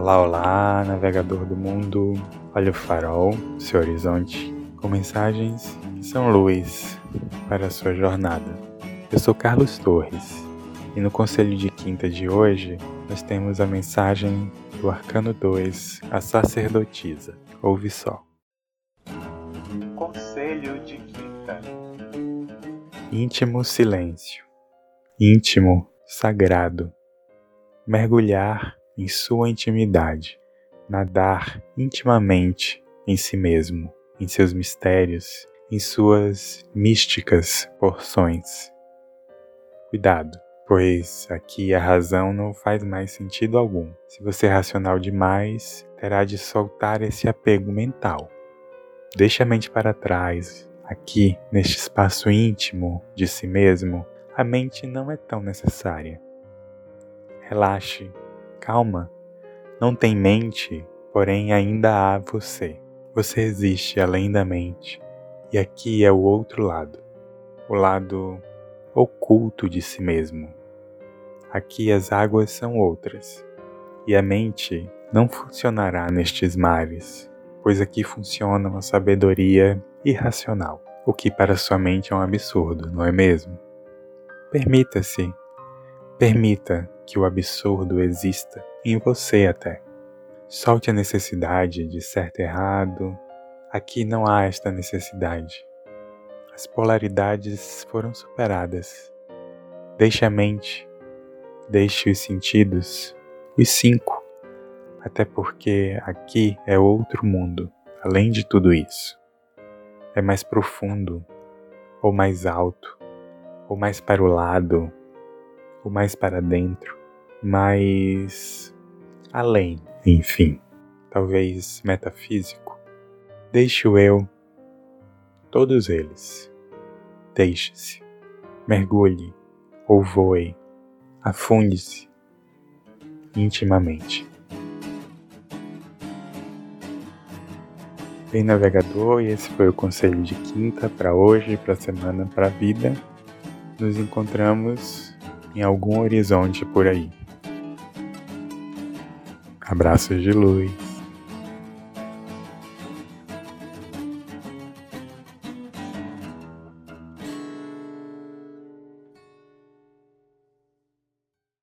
Olá, olá, navegador do mundo. Olha o farol, seu horizonte, com mensagens que são luz para a sua jornada. Eu sou Carlos Torres e no conselho de quinta de hoje nós temos a mensagem do Arcano 2, a sacerdotisa. Ouve só. Conselho de quinta. Íntimo silêncio. Íntimo, sagrado. Mergulhar em sua intimidade, nadar intimamente em si mesmo, em seus mistérios, em suas místicas porções. Cuidado, pois aqui a razão não faz mais sentido algum. Se você é racional demais, terá de soltar esse apego mental. Deixe a mente para trás. Aqui, neste espaço íntimo de si mesmo, a mente não é tão necessária. Relaxe, Calma, não tem mente, porém ainda há você. Você existe além da mente. E aqui é o outro lado, o lado oculto de si mesmo. Aqui as águas são outras, e a mente não funcionará nestes mares, pois aqui funciona uma sabedoria irracional, o que para sua mente é um absurdo, não é mesmo? Permita-se, permita que o absurdo exista em você até. Solte a necessidade de certo e errado. Aqui não há esta necessidade. As polaridades foram superadas. Deixe a mente, deixe os sentidos, os cinco, até porque aqui é outro mundo, além de tudo isso. É mais profundo, ou mais alto, ou mais para o lado, mais para dentro mais além, enfim, talvez metafísico. Deixe o eu, todos eles. Deixe-se, mergulhe ou voe, afunde-se intimamente. Bem navegador, e esse foi o conselho de quinta para hoje, para semana, para vida. Nos encontramos em algum horizonte por aí. Abraços de luz.